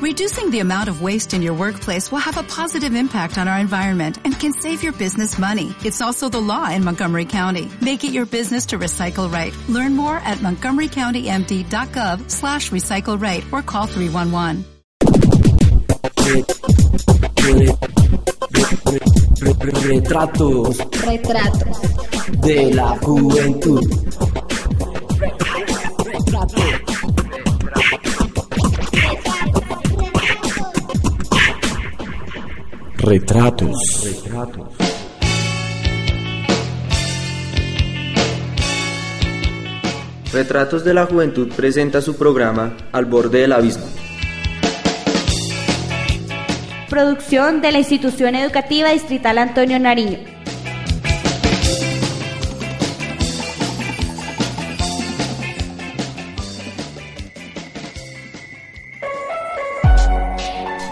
Reducing the amount of waste in your workplace will have a positive impact on our environment and can save your business money. It's also the law in Montgomery County. Make it your business to recycle right. Learn more at montgomerycountymd.gov slash recycle right or call 311. Retratos Retratos. de la juventud. Retratos. Retratos. Retratos de la Juventud presenta su programa Al borde del abismo. Producción de la Institución Educativa Distrital Antonio Nariño.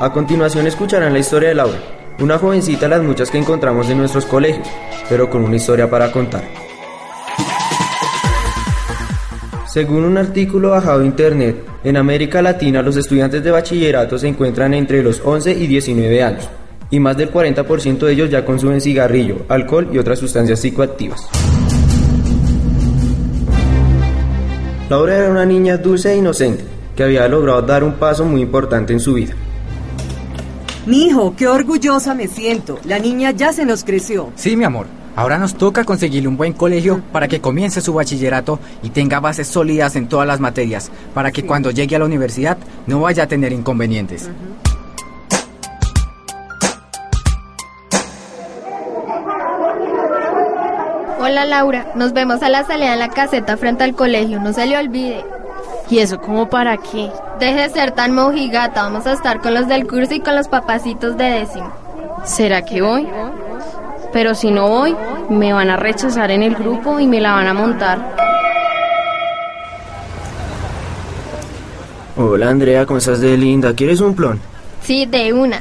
A continuación escucharán la historia de Laura, una jovencita las muchas que encontramos en nuestros colegios, pero con una historia para contar. Según un artículo bajado de internet, en América Latina los estudiantes de bachillerato se encuentran entre los 11 y 19 años, y más del 40% de ellos ya consumen cigarrillo, alcohol y otras sustancias psicoactivas. Laura era una niña dulce e inocente, que había logrado dar un paso muy importante en su vida. Mijo, qué orgullosa me siento. La niña ya se nos creció. Sí, mi amor. Ahora nos toca conseguirle un buen colegio para que comience su bachillerato y tenga bases sólidas en todas las materias, para que cuando llegue a la universidad no vaya a tener inconvenientes. Hola Laura, nos vemos a la salida en la caseta frente al colegio, no se le olvide. ¿Y eso como para qué? Deje de ser tan mojigata, vamos a estar con los del curso y con los papacitos de décimo. ¿Será que voy? Pero si no voy, me van a rechazar en el grupo y me la van a montar. Hola Andrea, ¿cómo estás de linda? ¿Quieres un plon? Sí, de una.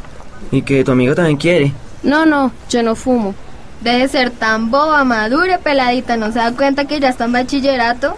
Y que tu amiga también quiere. No, no, yo no fumo. Deje de ser tan boba, madura, peladita, ¿no se da cuenta que ya está en bachillerato?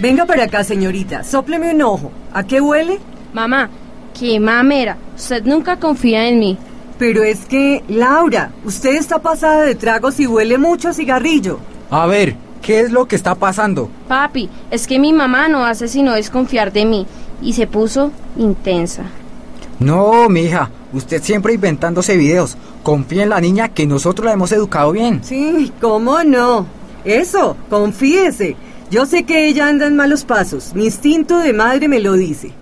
Venga para acá, señorita. Sópleme un ojo. ¿A qué huele? Mamá, qué mamera. Usted nunca confía en mí. Pero es que, Laura, usted está pasada de tragos y huele mucho a cigarrillo. A ver, ¿qué es lo que está pasando? Papi, es que mi mamá no hace sino desconfiar de mí y se puso intensa. No, mija, usted siempre inventándose videos. Confía en la niña que nosotros la hemos educado bien. Sí, ¿cómo no? Eso, confíese. Yo sé que ella anda en malos pasos. Mi instinto de madre me lo dice.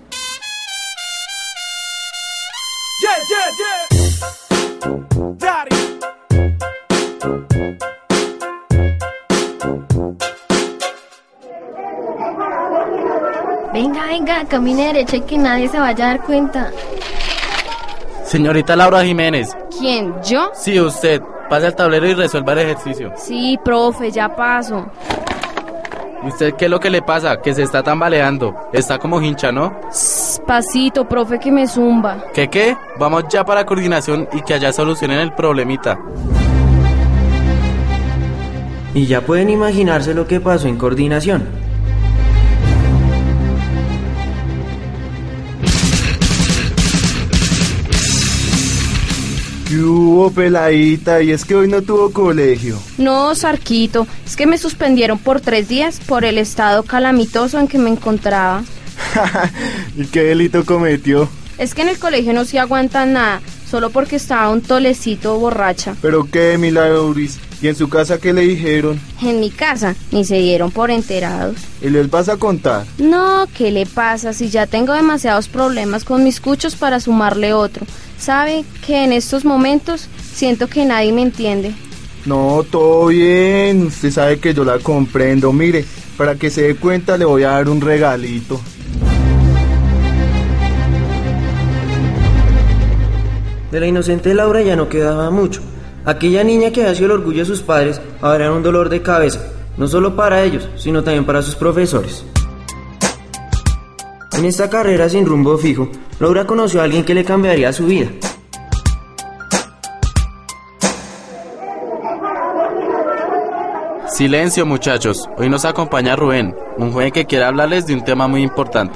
Venga, venga, camine derecha y que nadie se vaya a dar cuenta. Señorita Laura Jiménez. ¿Quién? ¿Yo? Sí, usted. Pase al tablero y resuelva el ejercicio. Sí, profe, ya paso. ¿Y usted qué es lo que le pasa? Que se está tambaleando. Está como hincha, ¿no? Pasito, profe, que me zumba. ¿Qué qué? Vamos ya para coordinación y que allá solucionen el problemita. Y ya pueden imaginarse lo que pasó en coordinación. ¿Qué hubo, peladita? Y es que hoy no tuvo colegio. No, Sarquito, es que me suspendieron por tres días por el estado calamitoso en que me encontraba. ¿Y qué delito cometió? Es que en el colegio no se aguantan nada, solo porque estaba un tolecito borracha. ¿Pero qué, Milagris? ¿Y en su casa qué le dijeron? En mi casa, ni se dieron por enterados. ¿Y les vas a contar? No, ¿qué le pasa si ya tengo demasiados problemas con mis cuchos para sumarle otro? ¿Sabe que en estos momentos siento que nadie me entiende? No, todo bien. Usted sabe que yo la comprendo. Mire, para que se dé cuenta le voy a dar un regalito. De la inocente Laura ya no quedaba mucho. Aquella niña que había sido el orgullo de sus padres ahora un dolor de cabeza, no solo para ellos, sino también para sus profesores. En esta carrera sin rumbo fijo, Laura conoció a alguien que le cambiaría su vida. Silencio muchachos, hoy nos acompaña Rubén, un joven que quiere hablarles de un tema muy importante.